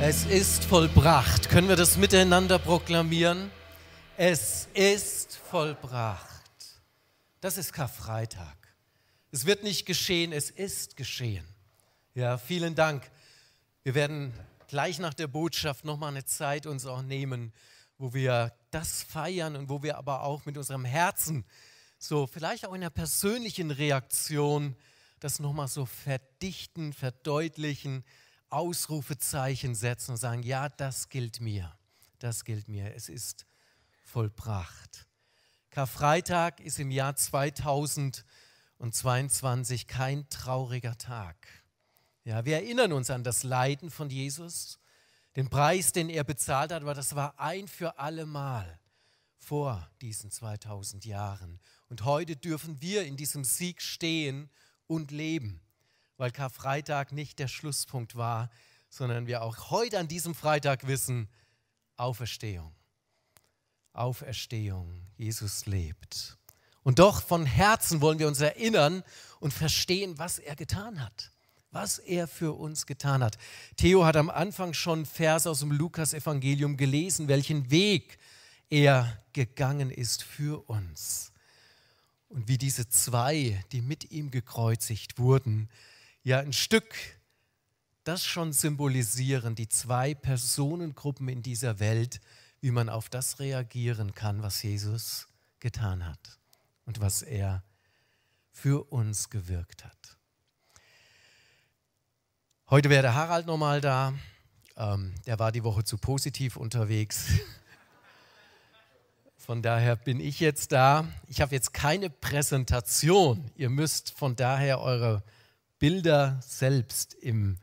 Es ist vollbracht. Können wir das miteinander proklamieren? Es ist vollbracht. Das ist Karfreitag. Es wird nicht geschehen, es ist geschehen. Ja, vielen Dank. Wir werden gleich nach der Botschaft nochmal eine Zeit uns auch nehmen, wo wir das feiern und wo wir aber auch mit unserem Herzen so vielleicht auch in einer persönlichen Reaktion das nochmal so verdichten, verdeutlichen, Ausrufezeichen setzen und sagen, ja, das gilt mir, das gilt mir, es ist vollbracht. Karfreitag ist im Jahr 2022 kein trauriger Tag. Ja, wir erinnern uns an das Leiden von Jesus, den Preis, den er bezahlt hat, aber das war ein für alle Mal vor diesen 2000 Jahren. Und heute dürfen wir in diesem Sieg stehen und leben weil Karfreitag nicht der Schlusspunkt war, sondern wir auch heute an diesem Freitag wissen, Auferstehung. Auferstehung, Jesus lebt. Und doch von Herzen wollen wir uns erinnern und verstehen, was er getan hat. Was er für uns getan hat. Theo hat am Anfang schon Vers aus dem Lukas-Evangelium gelesen, welchen Weg er gegangen ist für uns. Und wie diese zwei, die mit ihm gekreuzigt wurden, ja ein Stück das schon symbolisieren, die zwei Personengruppen in dieser Welt, wie man auf das reagieren kann, was Jesus getan hat und was er für uns gewirkt hat. Heute wäre der Harald nochmal da. Ähm, der war die Woche zu positiv unterwegs. Von daher bin ich jetzt da. Ich habe jetzt keine Präsentation. Ihr müsst von daher eure Bilder selbst im,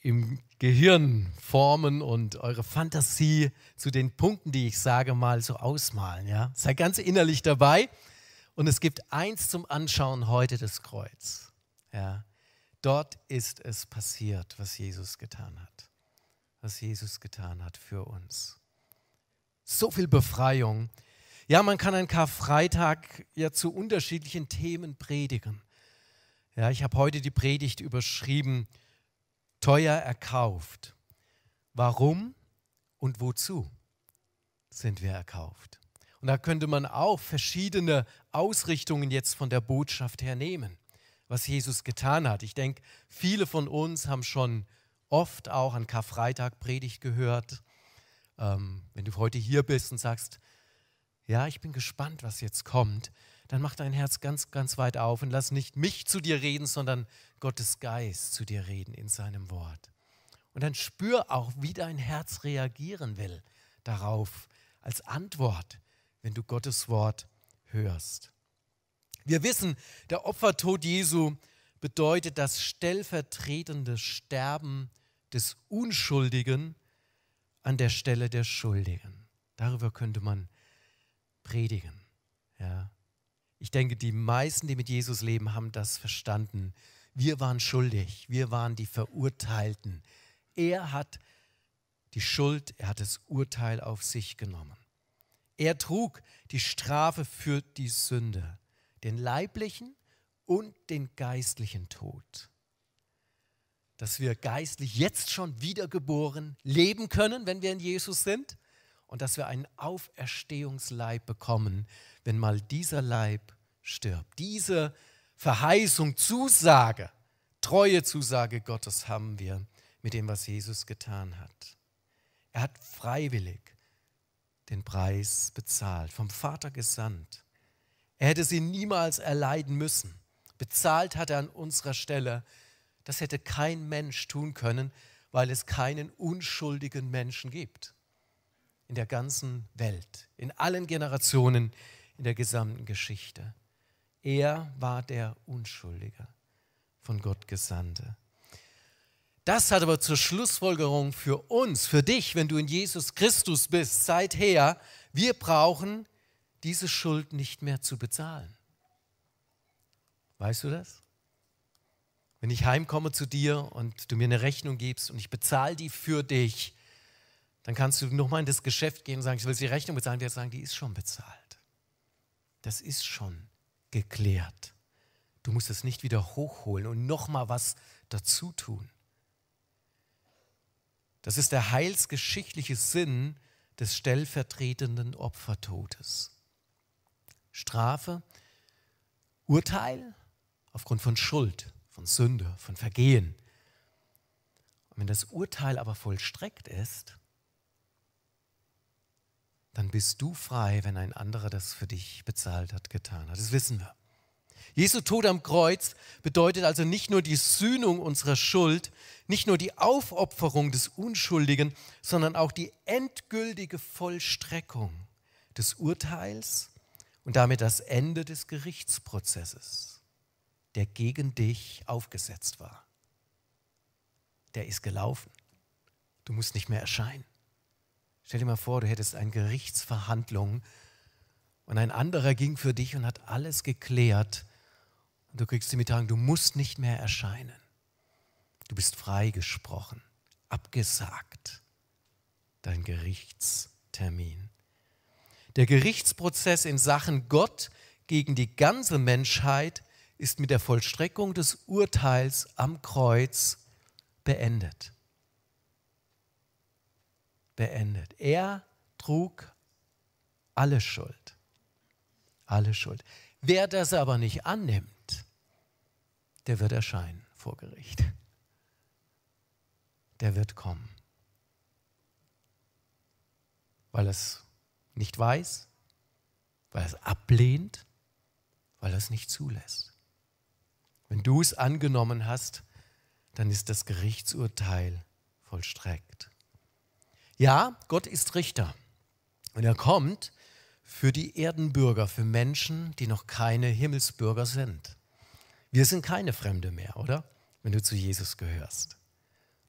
im Gehirn formen und eure Fantasie zu den Punkten, die ich sage, mal so ausmalen. Ja? Sei ganz innerlich dabei. Und es gibt eins zum Anschauen heute, das Kreuz. Ja? Dort ist es passiert, was Jesus getan hat. Was Jesus getan hat für uns. So viel Befreiung. Ja, man kann einen Karfreitag ja zu unterschiedlichen Themen predigen. Ja, ich habe heute die Predigt überschrieben, teuer erkauft. Warum und wozu sind wir erkauft? Und da könnte man auch verschiedene Ausrichtungen jetzt von der Botschaft her nehmen, was Jesus getan hat. Ich denke, viele von uns haben schon oft auch an Karfreitag Predigt gehört. Ähm, wenn du heute hier bist und sagst, ja, ich bin gespannt, was jetzt kommt, dann mach dein Herz ganz, ganz weit auf und lass nicht mich zu dir reden, sondern Gottes Geist zu dir reden in seinem Wort. Und dann spür auch, wie dein Herz reagieren will darauf als Antwort, wenn du Gottes Wort hörst. Wir wissen, der Opfertod Jesu bedeutet das stellvertretende Sterben des Unschuldigen an der Stelle der Schuldigen. Darüber könnte man predigen. Ja. Ich denke, die meisten, die mit Jesus leben, haben das verstanden. Wir waren schuldig, wir waren die Verurteilten. Er hat die Schuld, er hat das Urteil auf sich genommen. Er trug die Strafe für die Sünde, den leiblichen und den geistlichen Tod. Dass wir geistlich jetzt schon wiedergeboren leben können, wenn wir in Jesus sind, und dass wir einen Auferstehungsleib bekommen, wenn mal dieser Leib stirbt. Diese Verheißung, Zusage, treue Zusage Gottes haben wir mit dem, was Jesus getan hat. Er hat freiwillig den Preis bezahlt, vom Vater gesandt. Er hätte sie niemals erleiden müssen. Bezahlt hat er an unserer Stelle. Das hätte kein Mensch tun können, weil es keinen unschuldigen Menschen gibt. In der ganzen Welt, in allen Generationen, in der gesamten Geschichte. Er war der Unschuldige, von Gott Gesandte. Das hat aber zur Schlussfolgerung für uns, für dich, wenn du in Jesus Christus bist, seither, wir brauchen diese Schuld nicht mehr zu bezahlen. Weißt du das? Wenn ich heimkomme zu dir und du mir eine Rechnung gibst und ich bezahle die für dich, dann kannst du nochmal in das Geschäft gehen und sagen, ich will die Rechnung bezahlen. Wir sagen, die ist schon bezahlt. Das ist schon geklärt. Du musst es nicht wieder hochholen und nochmal was dazu tun. Das ist der heilsgeschichtliche Sinn des stellvertretenden Opfertodes. Strafe, Urteil aufgrund von Schuld, von Sünde, von Vergehen. Und wenn das Urteil aber vollstreckt ist, dann bist du frei, wenn ein anderer das für dich bezahlt hat, getan hat. Das wissen wir. Jesu Tod am Kreuz bedeutet also nicht nur die Sühnung unserer Schuld, nicht nur die Aufopferung des Unschuldigen, sondern auch die endgültige Vollstreckung des Urteils und damit das Ende des Gerichtsprozesses, der gegen dich aufgesetzt war. Der ist gelaufen. Du musst nicht mehr erscheinen. Stell dir mal vor, du hättest eine Gerichtsverhandlung und ein anderer ging für dich und hat alles geklärt und du kriegst die Mitteilung, du musst nicht mehr erscheinen. Du bist freigesprochen, abgesagt. Dein Gerichtstermin. Der Gerichtsprozess in Sachen Gott gegen die ganze Menschheit ist mit der Vollstreckung des Urteils am Kreuz beendet beendet. Er trug alle Schuld. Alle Schuld. Wer das aber nicht annimmt, der wird erscheinen vor Gericht. Der wird kommen. Weil er es nicht weiß, weil er es ablehnt, weil er es nicht zulässt. Wenn du es angenommen hast, dann ist das Gerichtsurteil vollstreckt. Ja, Gott ist Richter. Und er kommt für die Erdenbürger, für Menschen, die noch keine Himmelsbürger sind. Wir sind keine Fremde mehr, oder? Wenn du zu Jesus gehörst.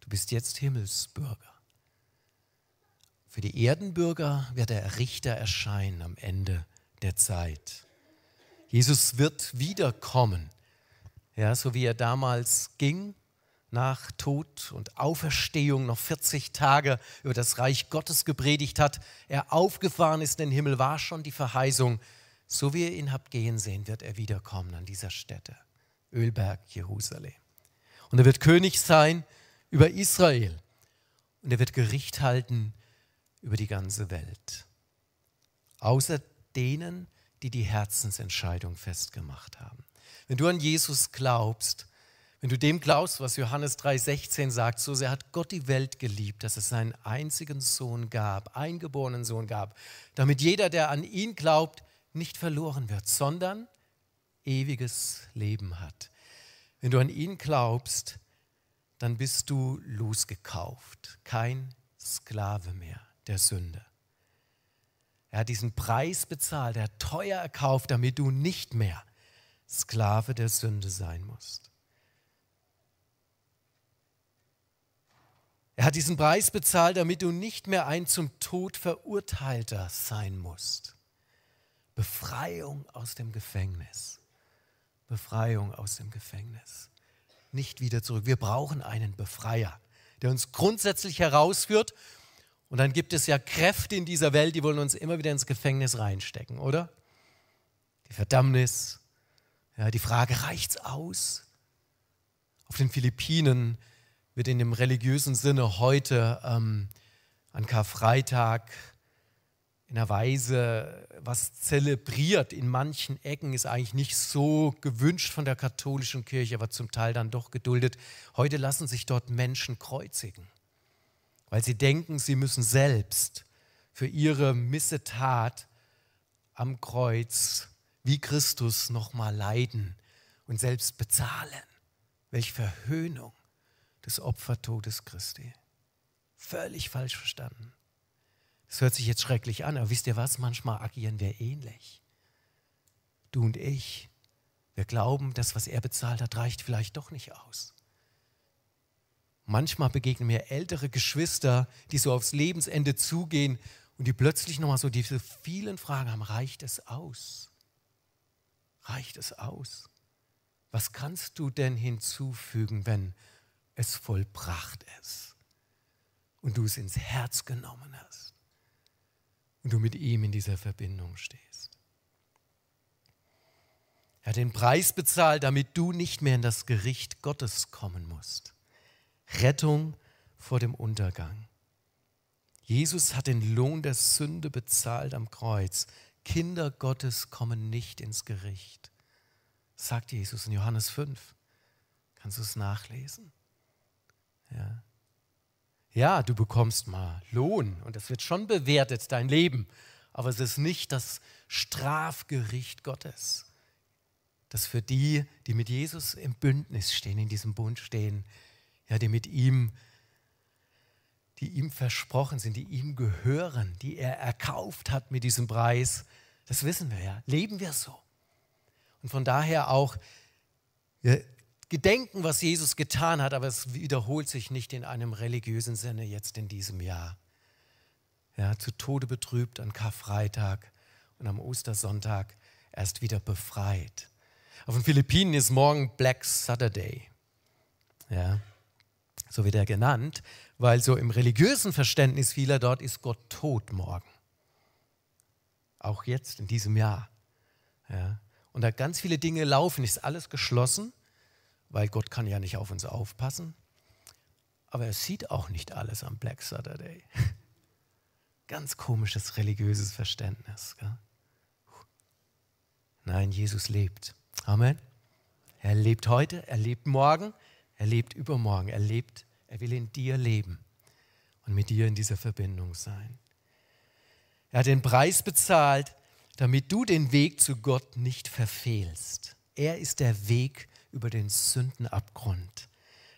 Du bist jetzt Himmelsbürger. Für die Erdenbürger wird der Richter erscheinen am Ende der Zeit. Jesus wird wiederkommen. Ja, so wie er damals ging, nach Tod und Auferstehung noch 40 Tage über das Reich Gottes gepredigt hat, er aufgefahren ist in den Himmel, war schon die Verheißung, so wie ihr ihn habt gehen sehen, wird er wiederkommen an dieser Stätte, Ölberg, Jerusalem. Und er wird König sein über Israel und er wird Gericht halten über die ganze Welt. Außer denen, die die Herzensentscheidung festgemacht haben. Wenn du an Jesus glaubst, wenn du dem glaubst, was Johannes 3,16 sagt, so sehr hat Gott die Welt geliebt, dass es seinen einzigen Sohn gab, eingeborenen Sohn gab, damit jeder, der an ihn glaubt, nicht verloren wird, sondern ewiges Leben hat. Wenn du an ihn glaubst, dann bist du losgekauft, kein Sklave mehr der Sünde. Er hat diesen Preis bezahlt, er hat teuer erkauft, damit du nicht mehr Sklave der Sünde sein musst. Er hat diesen Preis bezahlt, damit du nicht mehr ein zum Tod verurteilter sein musst. Befreiung aus dem Gefängnis. Befreiung aus dem Gefängnis. Nicht wieder zurück. Wir brauchen einen Befreier, der uns grundsätzlich herausführt. Und dann gibt es ja Kräfte in dieser Welt, die wollen uns immer wieder ins Gefängnis reinstecken, oder? Die Verdammnis, ja, die Frage, reicht's aus? Auf den Philippinen wird in dem religiösen Sinne heute ähm, an Karfreitag in einer Weise was zelebriert. In manchen Ecken ist eigentlich nicht so gewünscht von der katholischen Kirche, aber zum Teil dann doch geduldet. Heute lassen sich dort Menschen kreuzigen, weil sie denken, sie müssen selbst für ihre Missetat am Kreuz wie Christus nochmal leiden und selbst bezahlen. Welch Verhöhnung des Opfertodes Christi. Völlig falsch verstanden. Das hört sich jetzt schrecklich an, aber wisst ihr was? Manchmal agieren wir ähnlich. Du und ich, wir glauben, das, was er bezahlt hat, reicht vielleicht doch nicht aus. Manchmal begegnen mir ältere Geschwister, die so aufs Lebensende zugehen und die plötzlich nochmal so diese vielen Fragen haben, reicht es aus? Reicht es aus? Was kannst du denn hinzufügen, wenn es vollbracht ist und du es ins Herz genommen hast und du mit ihm in dieser Verbindung stehst. Er hat den Preis bezahlt, damit du nicht mehr in das Gericht Gottes kommen musst. Rettung vor dem Untergang. Jesus hat den Lohn der Sünde bezahlt am Kreuz. Kinder Gottes kommen nicht ins Gericht, sagt Jesus in Johannes 5. Kannst du es nachlesen? Ja. ja, du bekommst mal Lohn und es wird schon bewertet, dein Leben. Aber es ist nicht das Strafgericht Gottes. Das für die, die mit Jesus im Bündnis stehen, in diesem Bund stehen, ja, die mit ihm, die ihm versprochen sind, die ihm gehören, die er erkauft hat mit diesem Preis. Das wissen wir ja. Leben wir so. Und von daher auch, gedenken, was Jesus getan hat, aber es wiederholt sich nicht in einem religiösen Sinne jetzt in diesem Jahr. Ja, zu Tode betrübt an Karfreitag und am Ostersonntag erst wieder befreit. Auf den Philippinen ist morgen Black Saturday. Ja, so wird er genannt, weil so im religiösen Verständnis vieler dort ist Gott tot morgen. Auch jetzt in diesem Jahr. Ja. Und da ganz viele Dinge laufen, ist alles geschlossen weil Gott kann ja nicht auf uns aufpassen. Aber er sieht auch nicht alles am Black Saturday. Ganz komisches religiöses Verständnis. Gell? Nein, Jesus lebt. Amen. Er lebt heute, er lebt morgen, er lebt übermorgen, er lebt, er will in dir leben und mit dir in dieser Verbindung sein. Er hat den Preis bezahlt, damit du den Weg zu Gott nicht verfehlst. Er ist der Weg über den Sündenabgrund.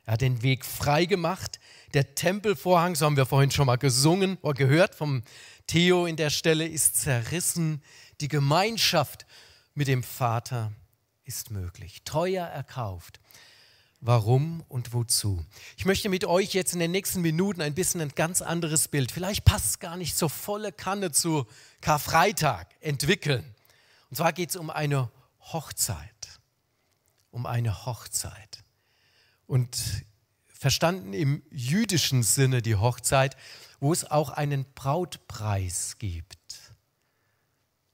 Er hat den Weg frei gemacht. Der Tempelvorhang, so haben wir vorhin schon mal gesungen oder gehört vom Theo in der Stelle, ist zerrissen. Die Gemeinschaft mit dem Vater ist möglich. Teuer erkauft. Warum und wozu? Ich möchte mit euch jetzt in den nächsten Minuten ein bisschen ein ganz anderes Bild, vielleicht passt es gar nicht so volle Kanne zu Karfreitag, entwickeln. Und zwar geht es um eine Hochzeit um eine Hochzeit. Und verstanden im jüdischen Sinne die Hochzeit, wo es auch einen Brautpreis gibt,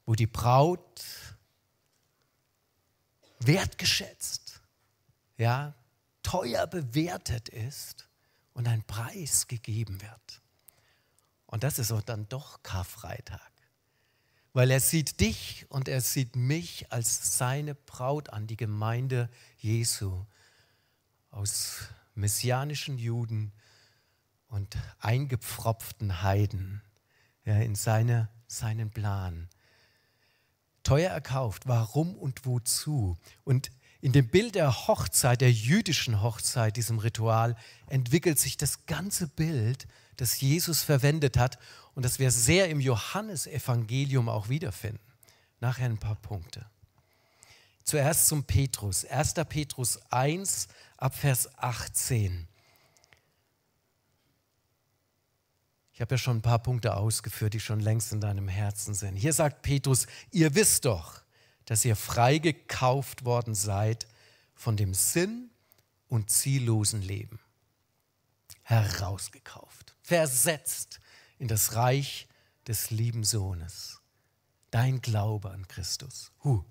wo die Braut wertgeschätzt, ja, teuer bewertet ist und ein Preis gegeben wird. Und das ist dann doch Karfreitag weil er sieht dich und er sieht mich als seine Braut an, die Gemeinde Jesu aus messianischen Juden und eingepfropften Heiden ja, in seine, seinen Plan. Teuer erkauft, warum und wozu? Und in dem Bild der Hochzeit, der jüdischen Hochzeit, diesem Ritual, entwickelt sich das ganze Bild, das Jesus verwendet hat und das wir sehr im Johannesevangelium auch wiederfinden. Nachher ein paar Punkte. Zuerst zum Petrus. 1. Petrus 1 ab Vers 18. Ich habe ja schon ein paar Punkte ausgeführt, die schon längst in deinem Herzen sind. Hier sagt Petrus, ihr wisst doch, dass ihr freigekauft worden seid von dem Sinn und ziellosen Leben. Herausgekauft, versetzt in das Reich des lieben Sohnes. Dein Glaube an Christus. Huh.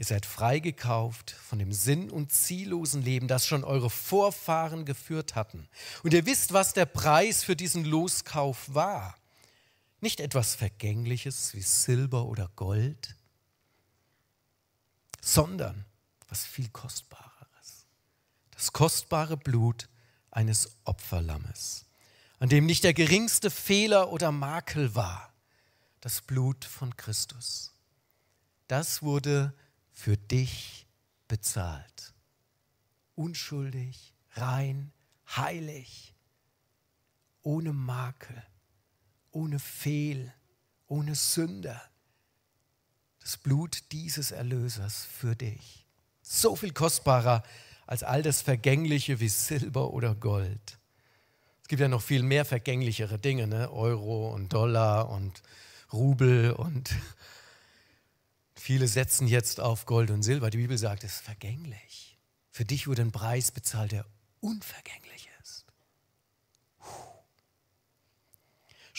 Ihr seid freigekauft von dem sinn- und ziellosen Leben, das schon eure Vorfahren geführt hatten. Und ihr wisst, was der Preis für diesen Loskauf war. Nicht etwas Vergängliches wie Silber oder Gold, sondern was viel Kostbareres. Das kostbare Blut eines Opferlammes an dem nicht der geringste Fehler oder Makel war, das Blut von Christus. Das wurde für dich bezahlt. Unschuldig, rein, heilig, ohne Makel, ohne Fehl, ohne Sünder. Das Blut dieses Erlösers für dich. So viel kostbarer als all das Vergängliche wie Silber oder Gold gibt ja noch viel mehr vergänglichere Dinge, ne? Euro und Dollar und Rubel und viele setzen jetzt auf Gold und Silber. Die Bibel sagt, es ist vergänglich. Für dich wurde ein Preis bezahlt, der unvergänglich ist.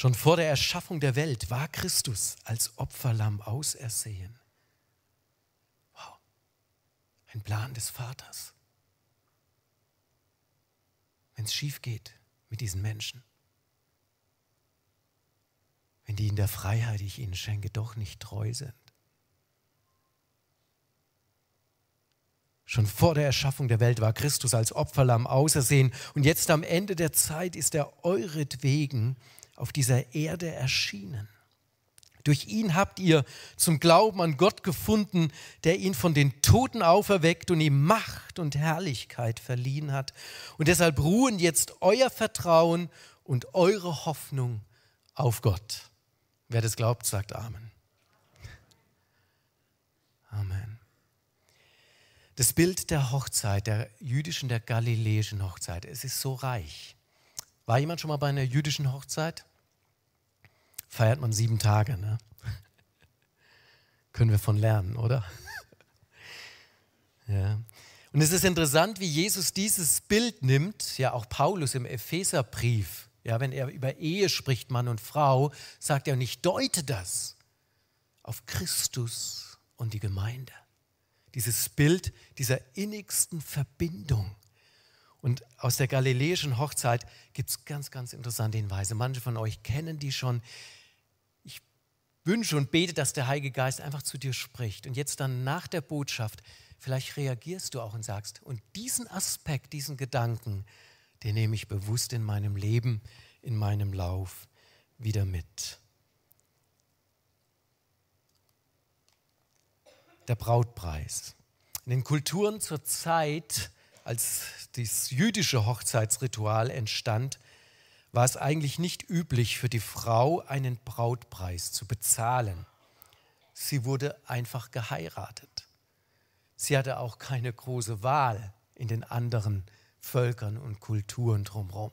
Schon vor der Erschaffung der Welt war Christus als Opferlamm ausersehen. Wow, ein Plan des Vaters. wenn es schief geht mit diesen Menschen. Wenn die in der Freiheit, die ich ihnen schenke, doch nicht treu sind. Schon vor der Erschaffung der Welt war Christus als Opferlamm ausersehen und jetzt am Ende der Zeit ist er euretwegen auf dieser Erde erschienen. Durch ihn habt ihr zum Glauben an Gott gefunden, der ihn von den Toten auferweckt und ihm Macht und Herrlichkeit verliehen hat. Und deshalb ruhen jetzt euer Vertrauen und eure Hoffnung auf Gott. Wer das glaubt, sagt Amen. Amen. Das Bild der Hochzeit, der jüdischen, der galiläischen Hochzeit, es ist so reich. War jemand schon mal bei einer jüdischen Hochzeit? feiert man sieben Tage. Ne? Können wir von lernen, oder? ja. Und es ist interessant, wie Jesus dieses Bild nimmt, ja auch Paulus im Epheserbrief, ja, wenn er über Ehe spricht, Mann und Frau, sagt er, und ich deute das auf Christus und die Gemeinde. Dieses Bild dieser innigsten Verbindung. Und aus der galiläischen Hochzeit gibt es ganz, ganz interessante Hinweise. Manche von euch kennen die schon wünsche und bete, dass der Heilige Geist einfach zu dir spricht. Und jetzt dann nach der Botschaft, vielleicht reagierst du auch und sagst, und diesen Aspekt, diesen Gedanken, den nehme ich bewusst in meinem Leben, in meinem Lauf wieder mit. Der Brautpreis. In den Kulturen zur Zeit, als das jüdische Hochzeitsritual entstand, war es eigentlich nicht üblich für die Frau, einen Brautpreis zu bezahlen. Sie wurde einfach geheiratet. Sie hatte auch keine große Wahl in den anderen Völkern und Kulturen drumherum.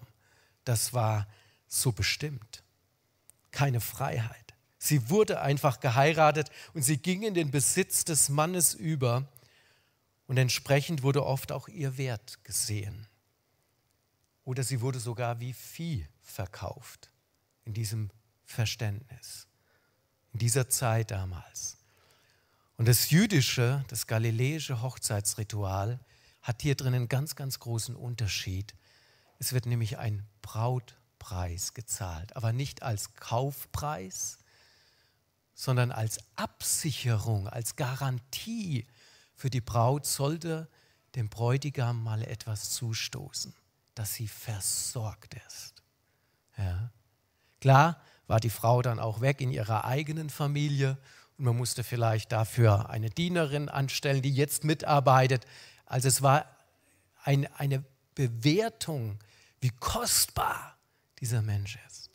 Das war so bestimmt. Keine Freiheit. Sie wurde einfach geheiratet und sie ging in den Besitz des Mannes über und entsprechend wurde oft auch ihr Wert gesehen. Oder sie wurde sogar wie Vieh verkauft in diesem Verständnis, in dieser Zeit damals. Und das jüdische, das galiläische Hochzeitsritual hat hier drin einen ganz, ganz großen Unterschied. Es wird nämlich ein Brautpreis gezahlt, aber nicht als Kaufpreis, sondern als Absicherung, als Garantie für die Braut sollte dem Bräutigam mal etwas zustoßen dass sie versorgt ist. Ja. Klar war die Frau dann auch weg in ihrer eigenen Familie und man musste vielleicht dafür eine Dienerin anstellen, die jetzt mitarbeitet. Also es war ein, eine Bewertung, wie kostbar dieser Mensch ist.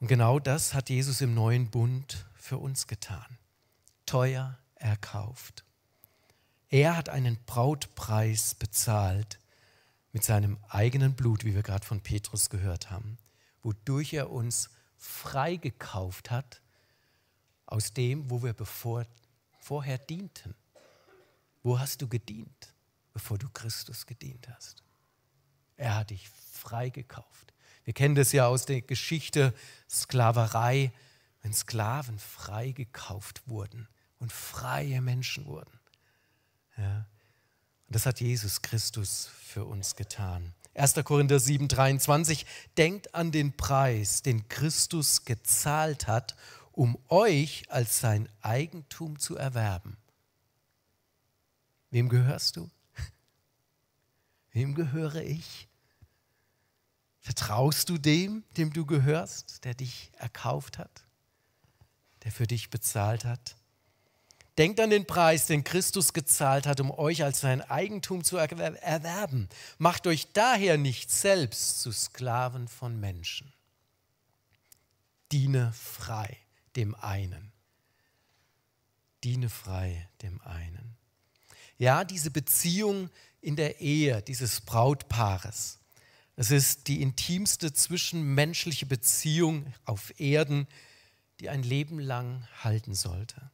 Und genau das hat Jesus im neuen Bund für uns getan. Teuer erkauft. Er hat einen Brautpreis bezahlt mit seinem eigenen Blut, wie wir gerade von Petrus gehört haben, wodurch er uns freigekauft hat aus dem, wo wir bevor, vorher dienten. Wo hast du gedient, bevor du Christus gedient hast? Er hat dich freigekauft. Wir kennen das ja aus der Geschichte Sklaverei, wenn Sklaven freigekauft wurden und freie Menschen wurden. Ja. Und das hat Jesus Christus für uns getan. 1. Korinther 7, 23, denkt an den Preis, den Christus gezahlt hat, um euch als sein Eigentum zu erwerben. Wem gehörst du? Wem gehöre ich? Vertraust du dem, dem du gehörst, der dich erkauft hat, der für dich bezahlt hat? Denkt an den Preis, den Christus gezahlt hat, um euch als sein Eigentum zu erwerben. Macht euch daher nicht selbst zu Sklaven von Menschen. Diene frei dem einen. Diene frei dem einen. Ja, diese Beziehung in der Ehe dieses Brautpaares, es ist die intimste zwischenmenschliche Beziehung auf Erden, die ein Leben lang halten sollte.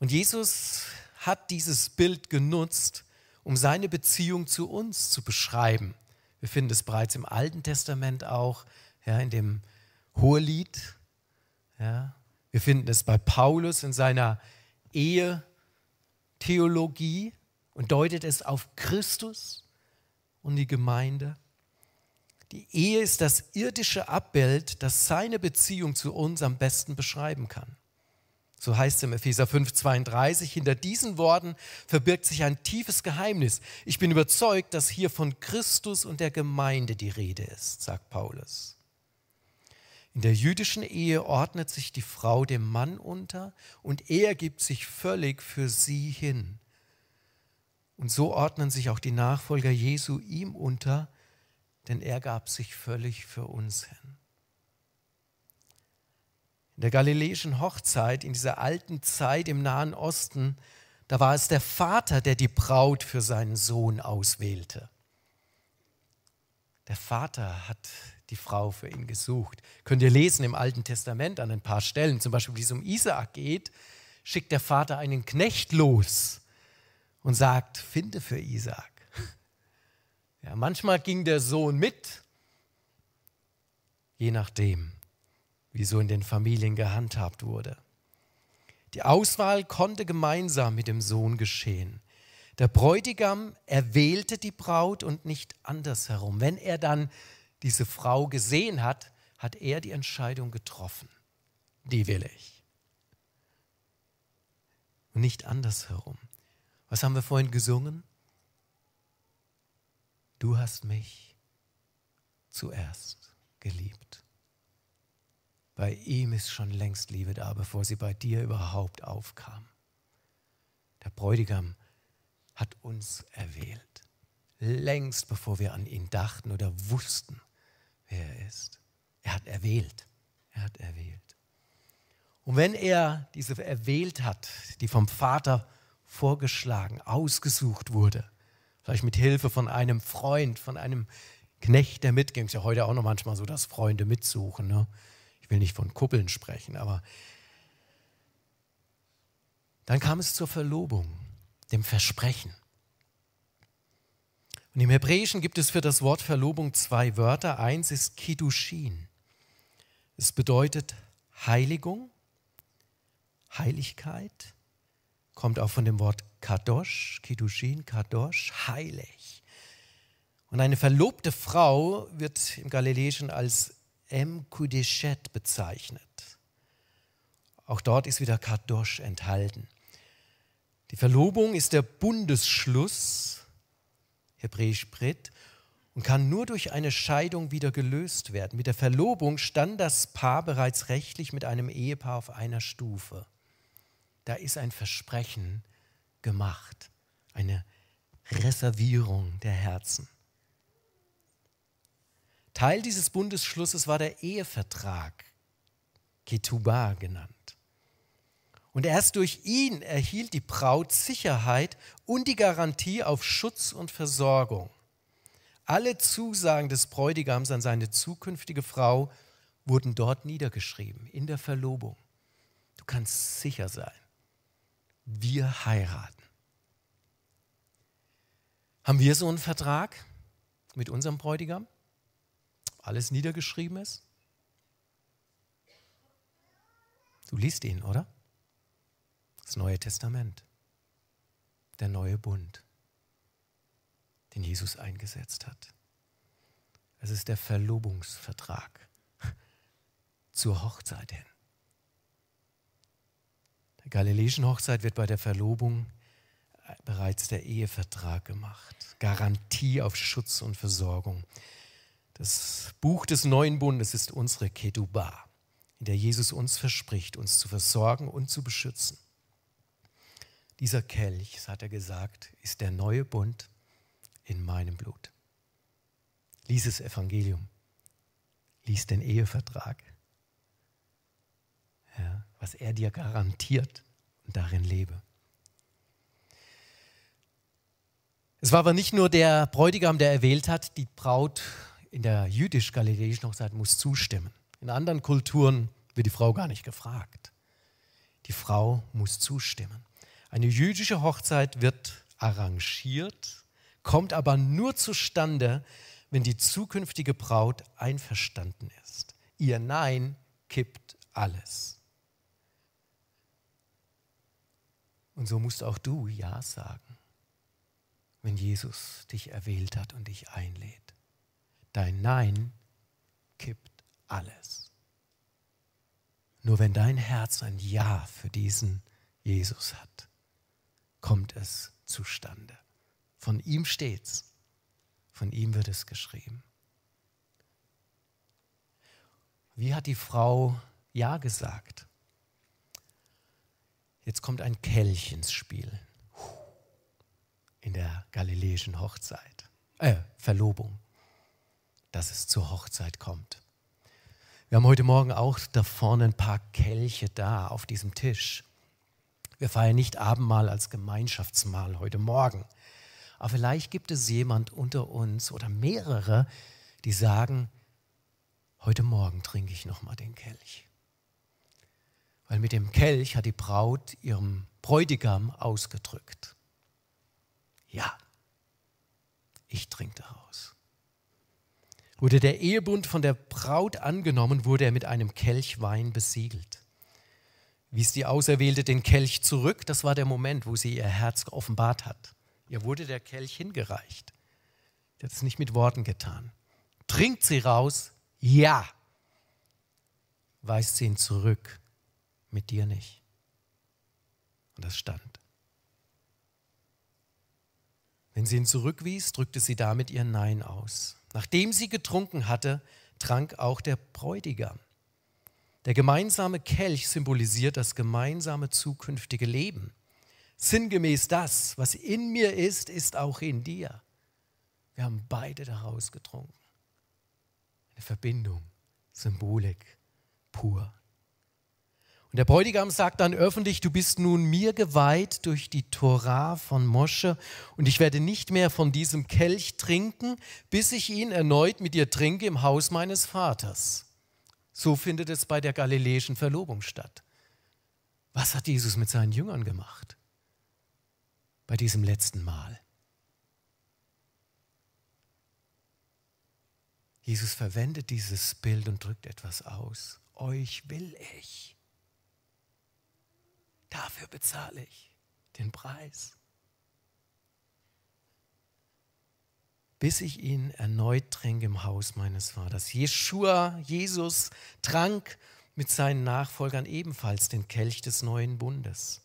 Und Jesus hat dieses Bild genutzt, um seine Beziehung zu uns zu beschreiben. Wir finden es bereits im Alten Testament auch, ja, in dem Hohelied. Ja. Wir finden es bei Paulus in seiner Ehetheologie, und deutet es auf Christus und die Gemeinde. Die Ehe ist das irdische Abbild, das seine Beziehung zu uns am besten beschreiben kann. So heißt es im Epheser 5:32, hinter diesen Worten verbirgt sich ein tiefes Geheimnis. Ich bin überzeugt, dass hier von Christus und der Gemeinde die Rede ist, sagt Paulus. In der jüdischen Ehe ordnet sich die Frau dem Mann unter und er gibt sich völlig für sie hin. Und so ordnen sich auch die Nachfolger Jesu ihm unter, denn er gab sich völlig für uns hin. In der galiläischen Hochzeit, in dieser alten Zeit im Nahen Osten, da war es der Vater, der die Braut für seinen Sohn auswählte. Der Vater hat die Frau für ihn gesucht. Könnt ihr lesen im Alten Testament an ein paar Stellen, zum Beispiel, wie es um Isaak geht, schickt der Vater einen Knecht los und sagt, finde für Isaak. Ja, manchmal ging der Sohn mit, je nachdem wie so in den Familien gehandhabt wurde. Die Auswahl konnte gemeinsam mit dem Sohn geschehen. Der Bräutigam erwählte die Braut und nicht andersherum. Wenn er dann diese Frau gesehen hat, hat er die Entscheidung getroffen. Die will ich. Und nicht andersherum. Was haben wir vorhin gesungen? Du hast mich zuerst geliebt. Bei ihm ist schon längst Liebe da, bevor sie bei dir überhaupt aufkam. Der Bräutigam hat uns erwählt, längst bevor wir an ihn dachten oder wussten, wer er ist. Er hat erwählt, er hat erwählt. Und wenn er diese erwählt hat, die vom Vater vorgeschlagen, ausgesucht wurde, vielleicht mit Hilfe von einem Freund, von einem Knecht, der mitging, ist ja heute auch noch manchmal so, dass Freunde mitsuchen. Ne? Will nicht von Kuppeln sprechen, aber dann kam es zur Verlobung, dem Versprechen. Und im Hebräischen gibt es für das Wort Verlobung zwei Wörter. Eins ist Kiddushin. Es bedeutet Heiligung, Heiligkeit, kommt auch von dem Wort Kadosh, Kiddushin, Kadosh, heilig. Und eine verlobte Frau wird im Galiläischen als Em Kudeshet bezeichnet. Auch dort ist wieder Kadosh enthalten. Die Verlobung ist der Bundesschluss, hebräisch Brit, und kann nur durch eine Scheidung wieder gelöst werden. Mit der Verlobung stand das Paar bereits rechtlich mit einem Ehepaar auf einer Stufe. Da ist ein Versprechen gemacht, eine Reservierung der Herzen. Teil dieses Bundesschlusses war der Ehevertrag, Ketubah genannt. Und erst durch ihn erhielt die Braut Sicherheit und die Garantie auf Schutz und Versorgung. Alle Zusagen des Bräutigams an seine zukünftige Frau wurden dort niedergeschrieben, in der Verlobung. Du kannst sicher sein, wir heiraten. Haben wir so einen Vertrag mit unserem Bräutigam? Alles niedergeschrieben ist? Du liest ihn, oder? Das Neue Testament, der neue Bund, den Jesus eingesetzt hat. Es ist der Verlobungsvertrag zur Hochzeit hin. Der galiläischen Hochzeit wird bei der Verlobung bereits der Ehevertrag gemacht. Garantie auf Schutz und Versorgung. Das Buch des neuen Bundes ist unsere Kedubah, in der Jesus uns verspricht, uns zu versorgen und zu beschützen. Dieser Kelch, so hat er gesagt, ist der neue Bund in meinem Blut. Lies das Evangelium, lies den Ehevertrag, ja, was er dir garantiert und darin lebe. Es war aber nicht nur der Bräutigam, der erwählt hat, die Braut in der jüdisch-galiläischen Hochzeit muss zustimmen. In anderen Kulturen wird die Frau gar nicht gefragt. Die Frau muss zustimmen. Eine jüdische Hochzeit wird arrangiert, kommt aber nur zustande, wenn die zukünftige Braut einverstanden ist. Ihr Nein kippt alles. Und so musst auch du Ja sagen. wenn Jesus dich erwählt hat und dich einlädt. Dein Nein kippt alles. Nur wenn dein Herz ein Ja für diesen Jesus hat, kommt es zustande. Von ihm steht's. Von ihm wird es geschrieben. Wie hat die Frau Ja gesagt? Jetzt kommt ein Kelch ins Spiel in der galiläischen Hochzeit, äh, Verlobung, dass es zur Hochzeit kommt. Wir haben heute Morgen auch da vorne ein paar Kelche da auf diesem Tisch. Wir feiern nicht Abendmahl als Gemeinschaftsmahl heute Morgen. Aber vielleicht gibt es jemand unter uns oder mehrere, die sagen, heute Morgen trinke ich nochmal den Kelch. Weil mit dem Kelch hat die Braut ihrem Bräutigam ausgedrückt. Ja, ich trinke daraus. Wurde der Ehebund von der Braut angenommen, wurde er mit einem Kelch Wein besiegelt. Wies die Auserwählte den Kelch zurück, das war der Moment, wo sie ihr Herz offenbart hat. Ihr wurde der Kelch hingereicht. Sie hat es nicht mit Worten getan. Trinkt sie raus? Ja. Weist sie ihn zurück? Mit dir nicht. Und das stand. Wenn sie ihn zurückwies, drückte sie damit ihr Nein aus. Nachdem sie getrunken hatte, trank auch der Bräutigam. Der gemeinsame Kelch symbolisiert das gemeinsame zukünftige Leben. Sinngemäß das, was in mir ist, ist auch in dir. Wir haben beide daraus getrunken. Eine Verbindung, Symbolik pur. Und der Bräutigam sagt dann öffentlich, du bist nun mir geweiht durch die Torah von Mosche und ich werde nicht mehr von diesem Kelch trinken, bis ich ihn erneut mit dir trinke im Haus meines Vaters. So findet es bei der galiläischen Verlobung statt. Was hat Jesus mit seinen Jüngern gemacht? Bei diesem letzten Mal. Jesus verwendet dieses Bild und drückt etwas aus. Euch will ich. Dafür bezahle ich den Preis. Bis ich ihn erneut trinke im Haus meines Vaters. Jeshua, Jesus, trank mit seinen Nachfolgern ebenfalls den Kelch des neuen Bundes.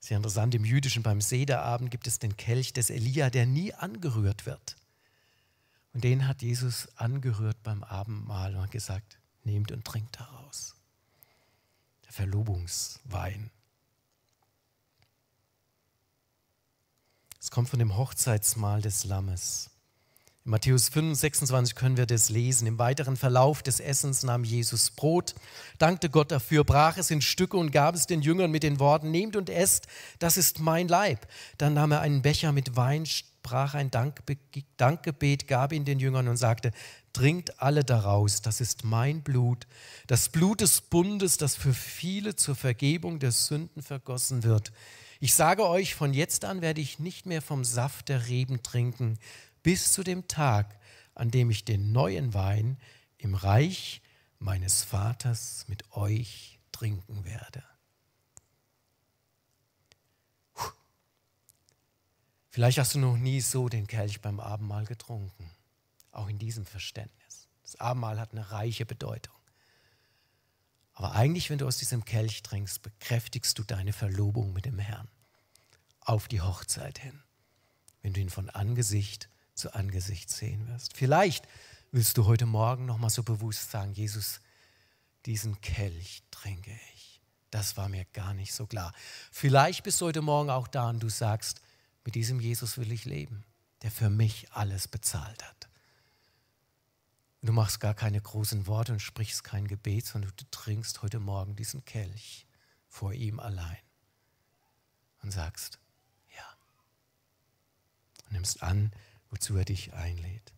Sehr interessant, im Jüdischen beim Sederabend gibt es den Kelch des Elia, der nie angerührt wird. Und den hat Jesus angerührt beim Abendmahl und hat gesagt, nehmt und trinkt daraus. Verlobungswein. Es kommt von dem Hochzeitsmahl des Lammes. In Matthäus 5, 26 können wir das lesen. Im weiteren Verlauf des Essens nahm Jesus Brot, dankte Gott dafür, brach es in Stücke und gab es den Jüngern mit den Worten, nehmt und esst, das ist mein Leib. Dann nahm er einen Becher mit Wein, sprach ein Dankgebet, gab ihn den Jüngern und sagte, trinkt alle daraus, das ist mein Blut, das Blut des Bundes, das für viele zur Vergebung der Sünden vergossen wird. Ich sage euch, von jetzt an werde ich nicht mehr vom Saft der Reben trinken, bis zu dem Tag, an dem ich den neuen Wein im Reich meines Vaters mit euch trinken werde. Vielleicht hast du noch nie so den Kelch beim Abendmahl getrunken auch in diesem Verständnis. Das Abendmahl hat eine reiche Bedeutung. Aber eigentlich, wenn du aus diesem Kelch trinkst, bekräftigst du deine Verlobung mit dem Herrn auf die Hochzeit hin, wenn du ihn von Angesicht zu Angesicht sehen wirst. Vielleicht willst du heute Morgen noch mal so bewusst sagen, Jesus, diesen Kelch trinke ich. Das war mir gar nicht so klar. Vielleicht bist du heute Morgen auch da und du sagst, mit diesem Jesus will ich leben, der für mich alles bezahlt hat. Du machst gar keine großen Worte und sprichst kein Gebet, sondern du trinkst heute Morgen diesen Kelch vor ihm allein und sagst, ja. Und nimmst an, wozu er dich einlädt.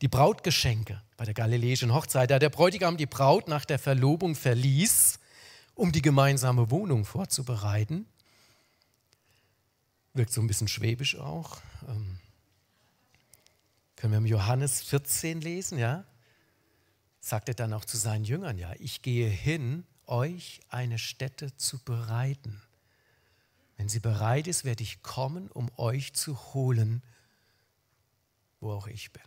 Die Brautgeschenke bei der galiläischen Hochzeit, da der Bräutigam die Braut nach der Verlobung verließ, um die gemeinsame Wohnung vorzubereiten, wirkt so ein bisschen schwäbisch auch. Ähm, können wir im Johannes 14 lesen, ja? Sagt er dann auch zu seinen Jüngern, ja, ich gehe hin, euch eine Stätte zu bereiten. Wenn sie bereit ist, werde ich kommen, um euch zu holen, wo auch ich bin.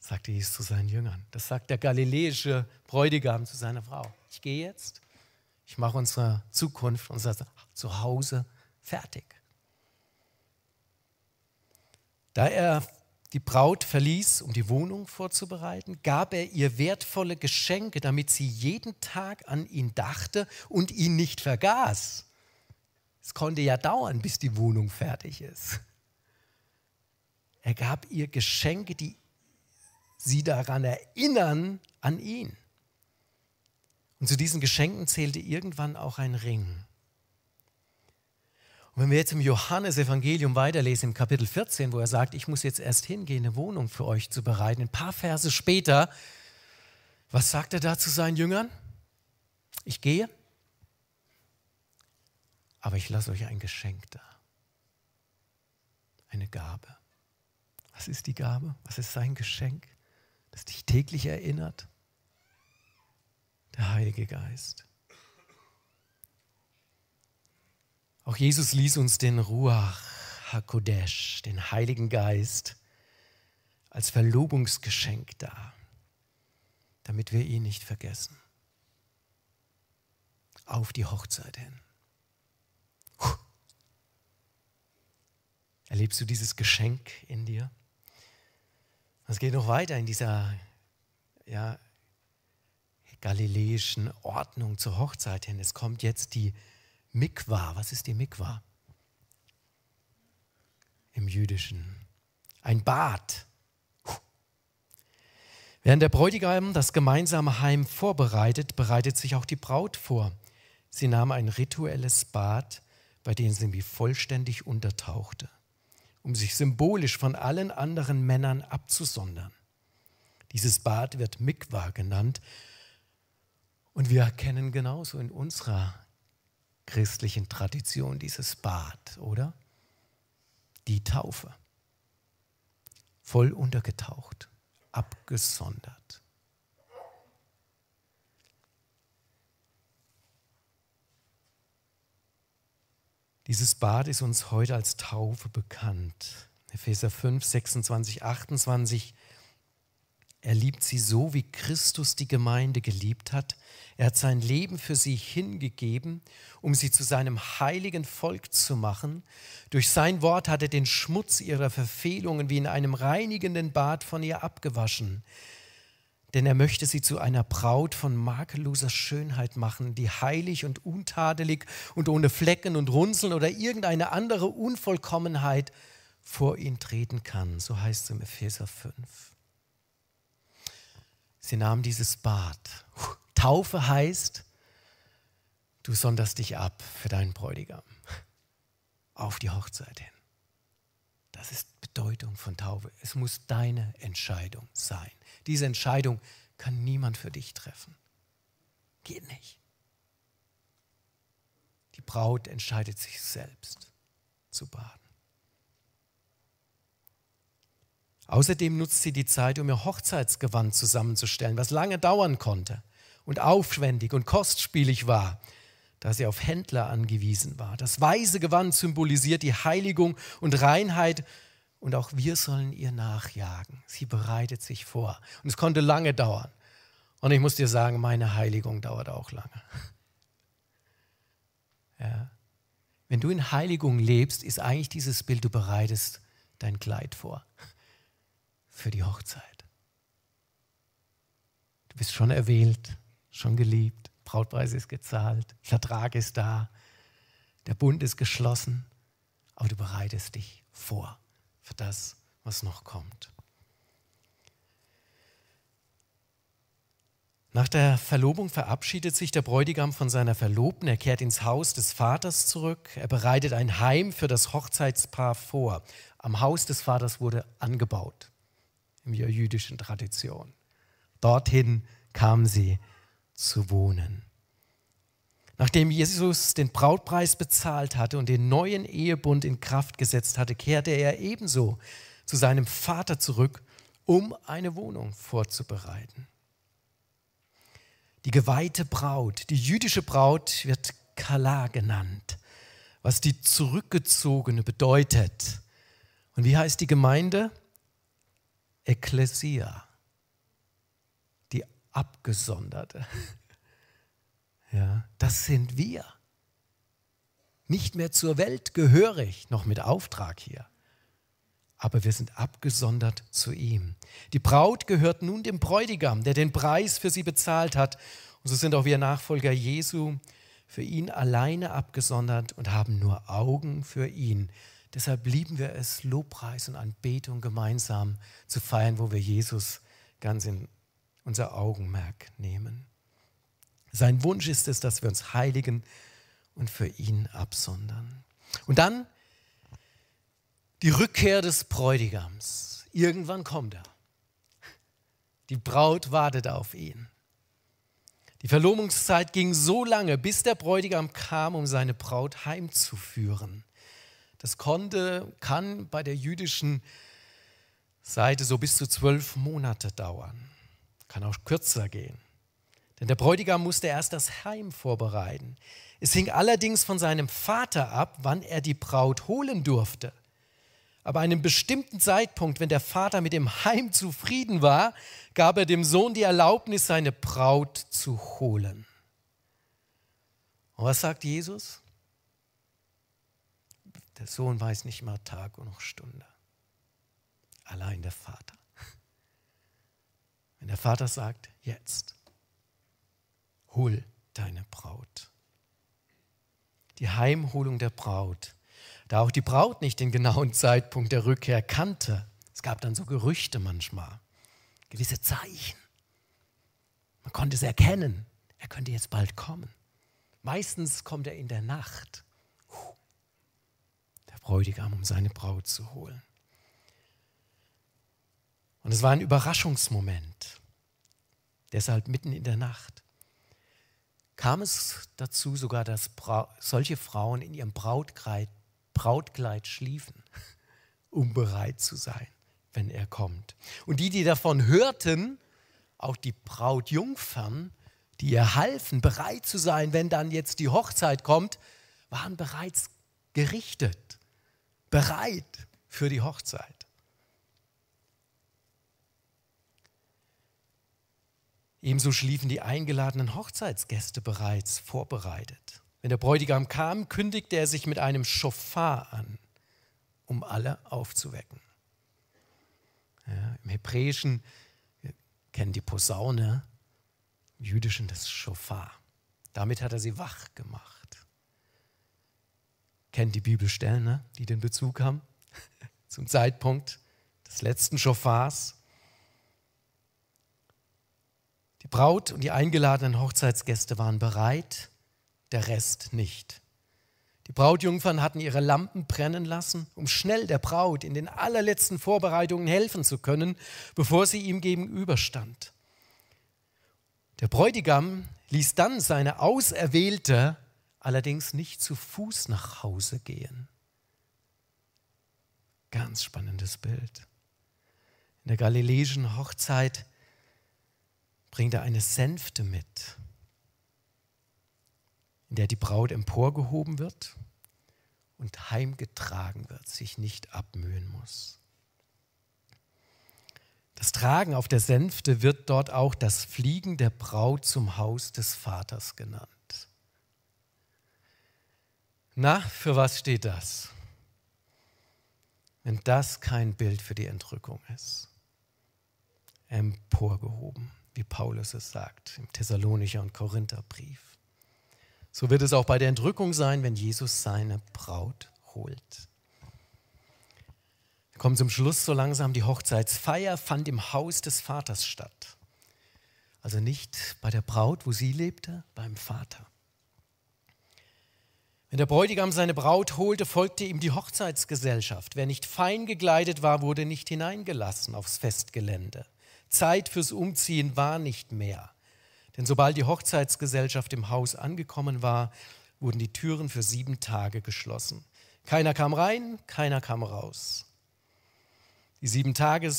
Sagte Jesus zu seinen Jüngern. Das sagt der galiläische Bräutigam zu seiner Frau. Ich gehe jetzt, ich mache unsere Zukunft, unser Zuhause fertig. Da er die Braut verließ, um die Wohnung vorzubereiten, gab er ihr wertvolle Geschenke, damit sie jeden Tag an ihn dachte und ihn nicht vergaß. Es konnte ja dauern, bis die Wohnung fertig ist. Er gab ihr Geschenke, die sie daran erinnern, an ihn. Und zu diesen Geschenken zählte irgendwann auch ein Ring. Und wenn wir jetzt im Johannesevangelium weiterlesen, im Kapitel 14, wo er sagt, ich muss jetzt erst hingehen, eine Wohnung für euch zu bereiten, ein paar Verse später, was sagt er da zu seinen Jüngern? Ich gehe, aber ich lasse euch ein Geschenk da. Eine Gabe. Was ist die Gabe? Was ist sein Geschenk, das dich täglich erinnert? Der Heilige Geist. Auch Jesus ließ uns den Ruach HaKodesh, den Heiligen Geist, als Verlobungsgeschenk da, damit wir ihn nicht vergessen. Auf die Hochzeit hin. Erlebst du dieses Geschenk in dir? Es geht noch weiter in dieser ja, galiläischen Ordnung zur Hochzeit hin. Es kommt jetzt die Mikwa. Was ist die Mikwa? Im Jüdischen. Ein Bad. Während der Bräutigam das gemeinsame Heim vorbereitet, bereitet sich auch die Braut vor. Sie nahm ein rituelles Bad, bei dem sie wie vollständig untertauchte, um sich symbolisch von allen anderen Männern abzusondern. Dieses Bad wird Mikwa genannt und wir erkennen genauso in unserer christlichen Tradition dieses Bad, oder? Die Taufe. Voll untergetaucht, abgesondert. Dieses Bad ist uns heute als Taufe bekannt. Epheser 5, 26, 28 er liebt sie so, wie Christus die Gemeinde geliebt hat. Er hat sein Leben für sie hingegeben, um sie zu seinem heiligen Volk zu machen. Durch sein Wort hat er den Schmutz ihrer Verfehlungen wie in einem reinigenden Bad von ihr abgewaschen. Denn er möchte sie zu einer Braut von makelloser Schönheit machen, die heilig und untadelig und ohne Flecken und Runzeln oder irgendeine andere Unvollkommenheit vor ihn treten kann. So heißt es im Epheser 5. Sie nahm dieses Bad. Taufe heißt, du sonderst dich ab für deinen Bräutigam auf die Hochzeit hin. Das ist Bedeutung von Taufe. Es muss deine Entscheidung sein. Diese Entscheidung kann niemand für dich treffen. Geht nicht. Die Braut entscheidet sich selbst zu baden. Außerdem nutzt sie die Zeit, um ihr Hochzeitsgewand zusammenzustellen, was lange dauern konnte und aufwendig und kostspielig war, da sie auf Händler angewiesen war. Das weiße Gewand symbolisiert die Heiligung und Reinheit und auch wir sollen ihr nachjagen. Sie bereitet sich vor und es konnte lange dauern. Und ich muss dir sagen, meine Heiligung dauert auch lange. Ja. Wenn du in Heiligung lebst, ist eigentlich dieses Bild, du bereitest dein Kleid vor für die Hochzeit. Du bist schon erwählt, schon geliebt, Brautpreis ist gezahlt, Vertrag ist da, der Bund ist geschlossen, aber du bereitest dich vor für das, was noch kommt. Nach der Verlobung verabschiedet sich der Bräutigam von seiner Verlobten, er kehrt ins Haus des Vaters zurück, er bereitet ein Heim für das Hochzeitspaar vor. Am Haus des Vaters wurde angebaut in der jüdischen Tradition. Dorthin kam sie zu wohnen. Nachdem Jesus den Brautpreis bezahlt hatte und den neuen Ehebund in Kraft gesetzt hatte, kehrte er ebenso zu seinem Vater zurück, um eine Wohnung vorzubereiten. Die geweihte Braut, die jüdische Braut wird Kala genannt. was die Zurückgezogene bedeutet. Und wie heißt die Gemeinde? Ekklesia, die Abgesonderte. Ja, das sind wir. Nicht mehr zur Welt gehörig, noch mit Auftrag hier. Aber wir sind abgesondert zu ihm. Die Braut gehört nun dem Bräutigam, der den Preis für sie bezahlt hat. Und so sind auch wir Nachfolger Jesu für ihn alleine abgesondert und haben nur Augen für ihn. Deshalb lieben wir es, Lobpreis und Anbetung gemeinsam zu feiern, wo wir Jesus ganz in unser Augenmerk nehmen. Sein Wunsch ist es, dass wir uns heiligen und für ihn absondern. Und dann die Rückkehr des Bräutigams. Irgendwann kommt er. Die Braut wartet auf ihn. Die Verlobungszeit ging so lange, bis der Bräutigam kam, um seine Braut heimzuführen. Das konnte, kann bei der jüdischen Seite so bis zu zwölf Monate dauern. Kann auch kürzer gehen. Denn der Bräutigam musste erst das Heim vorbereiten. Es hing allerdings von seinem Vater ab, wann er die Braut holen durfte. Aber einem bestimmten Zeitpunkt, wenn der Vater mit dem Heim zufrieden war, gab er dem Sohn die Erlaubnis, seine Braut zu holen. Und was sagt Jesus? Der Sohn weiß nicht mal Tag und noch Stunde. Allein der Vater. Wenn der Vater sagt, jetzt, hol deine Braut. Die Heimholung der Braut da auch die Braut nicht den genauen Zeitpunkt der Rückkehr kannte. Es gab dann so Gerüchte manchmal, gewisse Zeichen. Man konnte es erkennen, er könnte jetzt bald kommen. Meistens kommt er in der Nacht, Bräutigam, um seine Braut zu holen. Und es war ein Überraschungsmoment. Deshalb mitten in der Nacht kam es dazu sogar, dass solche Frauen in ihrem Brautkleid Brautkleid schliefen, um bereit zu sein, wenn er kommt. Und die, die davon hörten, auch die Brautjungfern, die ihr halfen, bereit zu sein, wenn dann jetzt die Hochzeit kommt, waren bereits gerichtet, bereit für die Hochzeit. Ebenso schliefen die eingeladenen Hochzeitsgäste bereits vorbereitet. Wenn der Bräutigam kam, kündigte er sich mit einem Schofar an, um alle aufzuwecken. Ja, Im Hebräischen wir kennen die Posaune, im Jüdischen das Schofar. Damit hat er sie wach gemacht. Kennt die Bibelstellen, ne, die den Bezug haben zum Zeitpunkt des letzten Schofars. Die Braut und die eingeladenen Hochzeitsgäste waren bereit der Rest nicht. Die Brautjungfern hatten ihre Lampen brennen lassen, um schnell der Braut in den allerletzten Vorbereitungen helfen zu können, bevor sie ihm gegenüberstand. Der Bräutigam ließ dann seine Auserwählte allerdings nicht zu Fuß nach Hause gehen. Ganz spannendes Bild. In der galiläischen Hochzeit bringt er eine Sänfte mit in der die Braut emporgehoben wird und heimgetragen wird, sich nicht abmühen muss. Das Tragen auf der Sänfte wird dort auch das Fliegen der Braut zum Haus des Vaters genannt. Na, für was steht das? Wenn das kein Bild für die Entrückung ist. Emporgehoben, wie Paulus es sagt im Thessalonicher und Korintherbrief. So wird es auch bei der Entrückung sein, wenn Jesus seine Braut holt. Wir kommen zum Schluss so langsam. Die Hochzeitsfeier fand im Haus des Vaters statt. Also nicht bei der Braut, wo sie lebte, beim Vater. Wenn der Bräutigam seine Braut holte, folgte ihm die Hochzeitsgesellschaft. Wer nicht fein gekleidet war, wurde nicht hineingelassen aufs Festgelände. Zeit fürs Umziehen war nicht mehr. Denn sobald die Hochzeitsgesellschaft im Haus angekommen war, wurden die Türen für sieben Tage geschlossen. Keiner kam rein, keiner kam raus. Die sieben Tage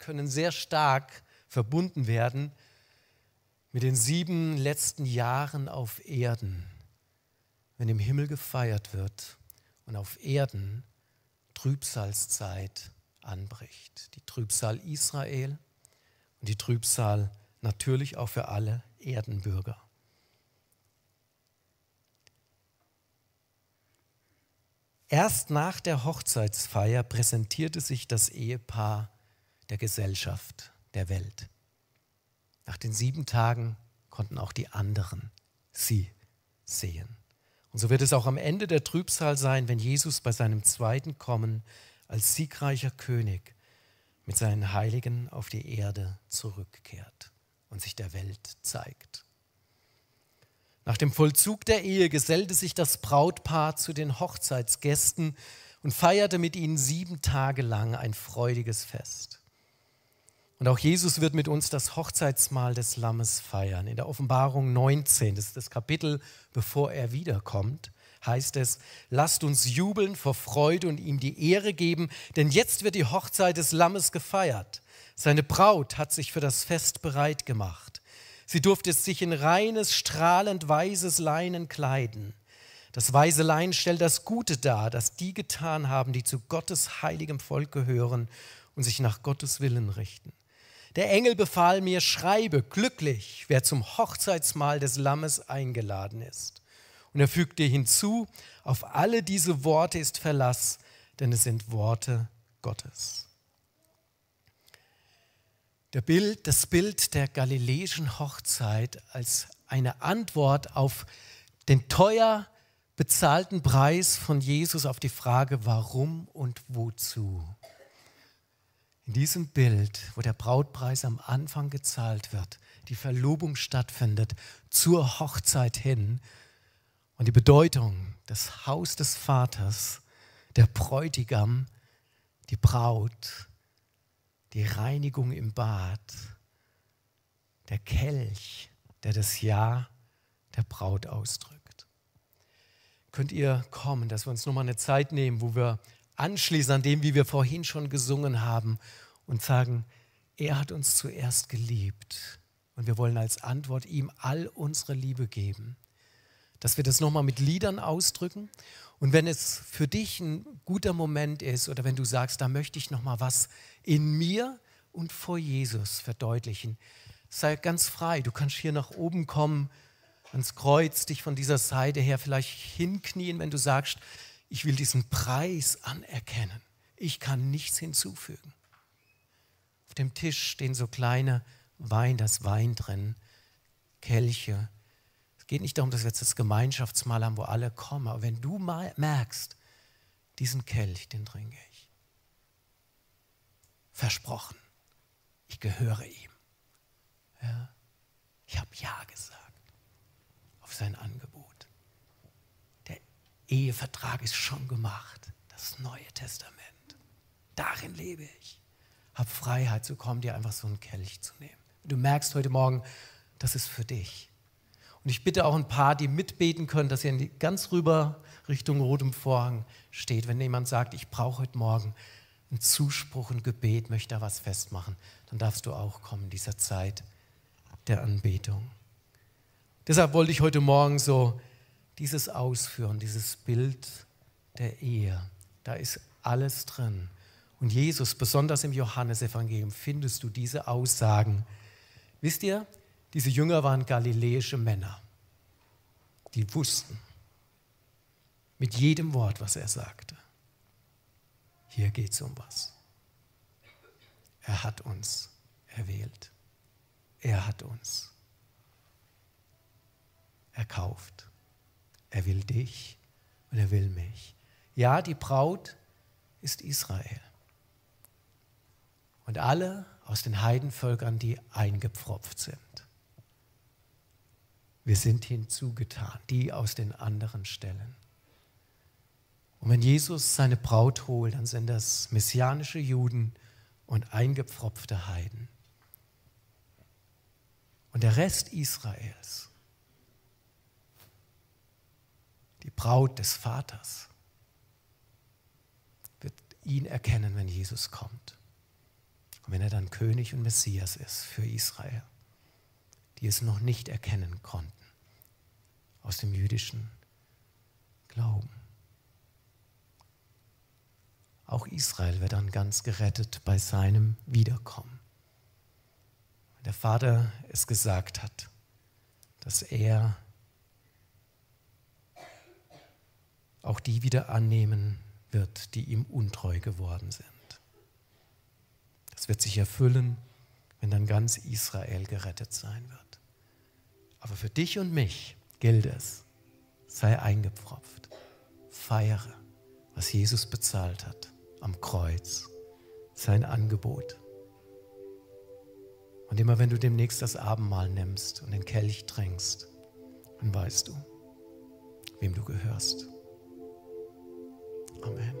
können sehr stark verbunden werden mit den sieben letzten Jahren auf Erden, wenn im Himmel gefeiert wird und auf Erden Trübsalzeit anbricht. Die Trübsal Israel und die Trübsal natürlich auch für alle Erdenbürger. Erst nach der Hochzeitsfeier präsentierte sich das Ehepaar der Gesellschaft, der Welt. Nach den sieben Tagen konnten auch die anderen sie sehen. Und so wird es auch am Ende der Trübsal sein, wenn Jesus bei seinem zweiten Kommen als siegreicher König mit seinen Heiligen auf die Erde zurückkehrt und sich der Welt zeigt. Nach dem Vollzug der Ehe gesellte sich das Brautpaar zu den Hochzeitsgästen und feierte mit ihnen sieben Tage lang ein freudiges Fest. Und auch Jesus wird mit uns das Hochzeitsmahl des Lammes feiern. In der Offenbarung 19, das ist das Kapitel, bevor er wiederkommt, heißt es, lasst uns jubeln vor Freude und ihm die Ehre geben, denn jetzt wird die Hochzeit des Lammes gefeiert. Seine Braut hat sich für das Fest bereit gemacht. Sie durfte sich in reines, strahlend weißes Leinen kleiden. Das weiße Lein stellt das Gute dar, das die getan haben, die zu Gottes heiligem Volk gehören und sich nach Gottes Willen richten. Der Engel befahl mir, schreibe glücklich, wer zum Hochzeitsmahl des Lammes eingeladen ist. Und er fügte hinzu, auf alle diese Worte ist Verlass, denn es sind Worte Gottes. Bild, das Bild der galiläischen Hochzeit als eine Antwort auf den teuer bezahlten Preis von Jesus auf die Frage, warum und wozu. In diesem Bild, wo der Brautpreis am Anfang gezahlt wird, die Verlobung stattfindet, zur Hochzeit hin und die Bedeutung, das Haus des Vaters, der Bräutigam, die Braut, die Reinigung im Bad, der Kelch, der das Ja der Braut ausdrückt. Könnt ihr kommen, dass wir uns nochmal eine Zeit nehmen, wo wir anschließen an dem, wie wir vorhin schon gesungen haben und sagen, er hat uns zuerst geliebt und wir wollen als Antwort ihm all unsere Liebe geben. Dass wir das nochmal mit Liedern ausdrücken und wenn es für dich ein guter Moment ist oder wenn du sagst, da möchte ich nochmal was in mir und vor Jesus verdeutlichen, sei ganz frei. Du kannst hier nach oben kommen, ans Kreuz, dich von dieser Seite her vielleicht hinknien, wenn du sagst, ich will diesen Preis anerkennen. Ich kann nichts hinzufügen. Auf dem Tisch stehen so kleine Wein, das Wein drin, Kelche. Es geht nicht darum, dass wir jetzt das Gemeinschaftsmahl haben, wo alle kommen. Aber wenn du merkst, diesen Kelch, den trinke ich. Versprochen, ich gehöre ihm. Ja, ich habe Ja gesagt auf sein Angebot. Ehevertrag ist schon gemacht. Das Neue Testament. Darin lebe ich. Hab Freiheit zu kommen, dir einfach so einen Kelch zu nehmen. Du merkst heute Morgen, das ist für dich. Und ich bitte auch ein paar, die mitbeten können, dass ihr ganz rüber Richtung rotem Vorhang steht. Wenn jemand sagt, ich brauche heute Morgen einen Zuspruch, ein Gebet, möchte da was festmachen, dann darfst du auch kommen in dieser Zeit der Anbetung. Deshalb wollte ich heute Morgen so dieses Ausführen, dieses Bild der Ehe, da ist alles drin. Und Jesus, besonders im Johannesevangelium, findest du diese Aussagen. Wisst ihr, diese Jünger waren galiläische Männer, die wussten mit jedem Wort, was er sagte. Hier geht es um was. Er hat uns erwählt. Er hat uns erkauft. Er will dich und er will mich. Ja, die Braut ist Israel. Und alle aus den Heidenvölkern, die eingepfropft sind. Wir sind hinzugetan, die aus den anderen Stellen. Und wenn Jesus seine Braut holt, dann sind das messianische Juden und eingepfropfte Heiden. Und der Rest Israels die Braut des Vaters, wird ihn erkennen, wenn Jesus kommt. Und wenn er dann König und Messias ist für Israel, die es noch nicht erkennen konnten aus dem jüdischen glauben. Auch Israel wird dann ganz gerettet bei seinem Wiederkommen. Der Vater es gesagt hat, dass er auch die wieder annehmen wird, die ihm untreu geworden sind. Das wird sich erfüllen, wenn dann ganz Israel gerettet sein wird. Aber für dich und mich gilt es, sei eingepfropft, feiere, was Jesus bezahlt hat am Kreuz, sein Angebot. Und immer wenn du demnächst das Abendmahl nimmst und den Kelch trinkst, dann weißt du, wem du gehörst. Amen.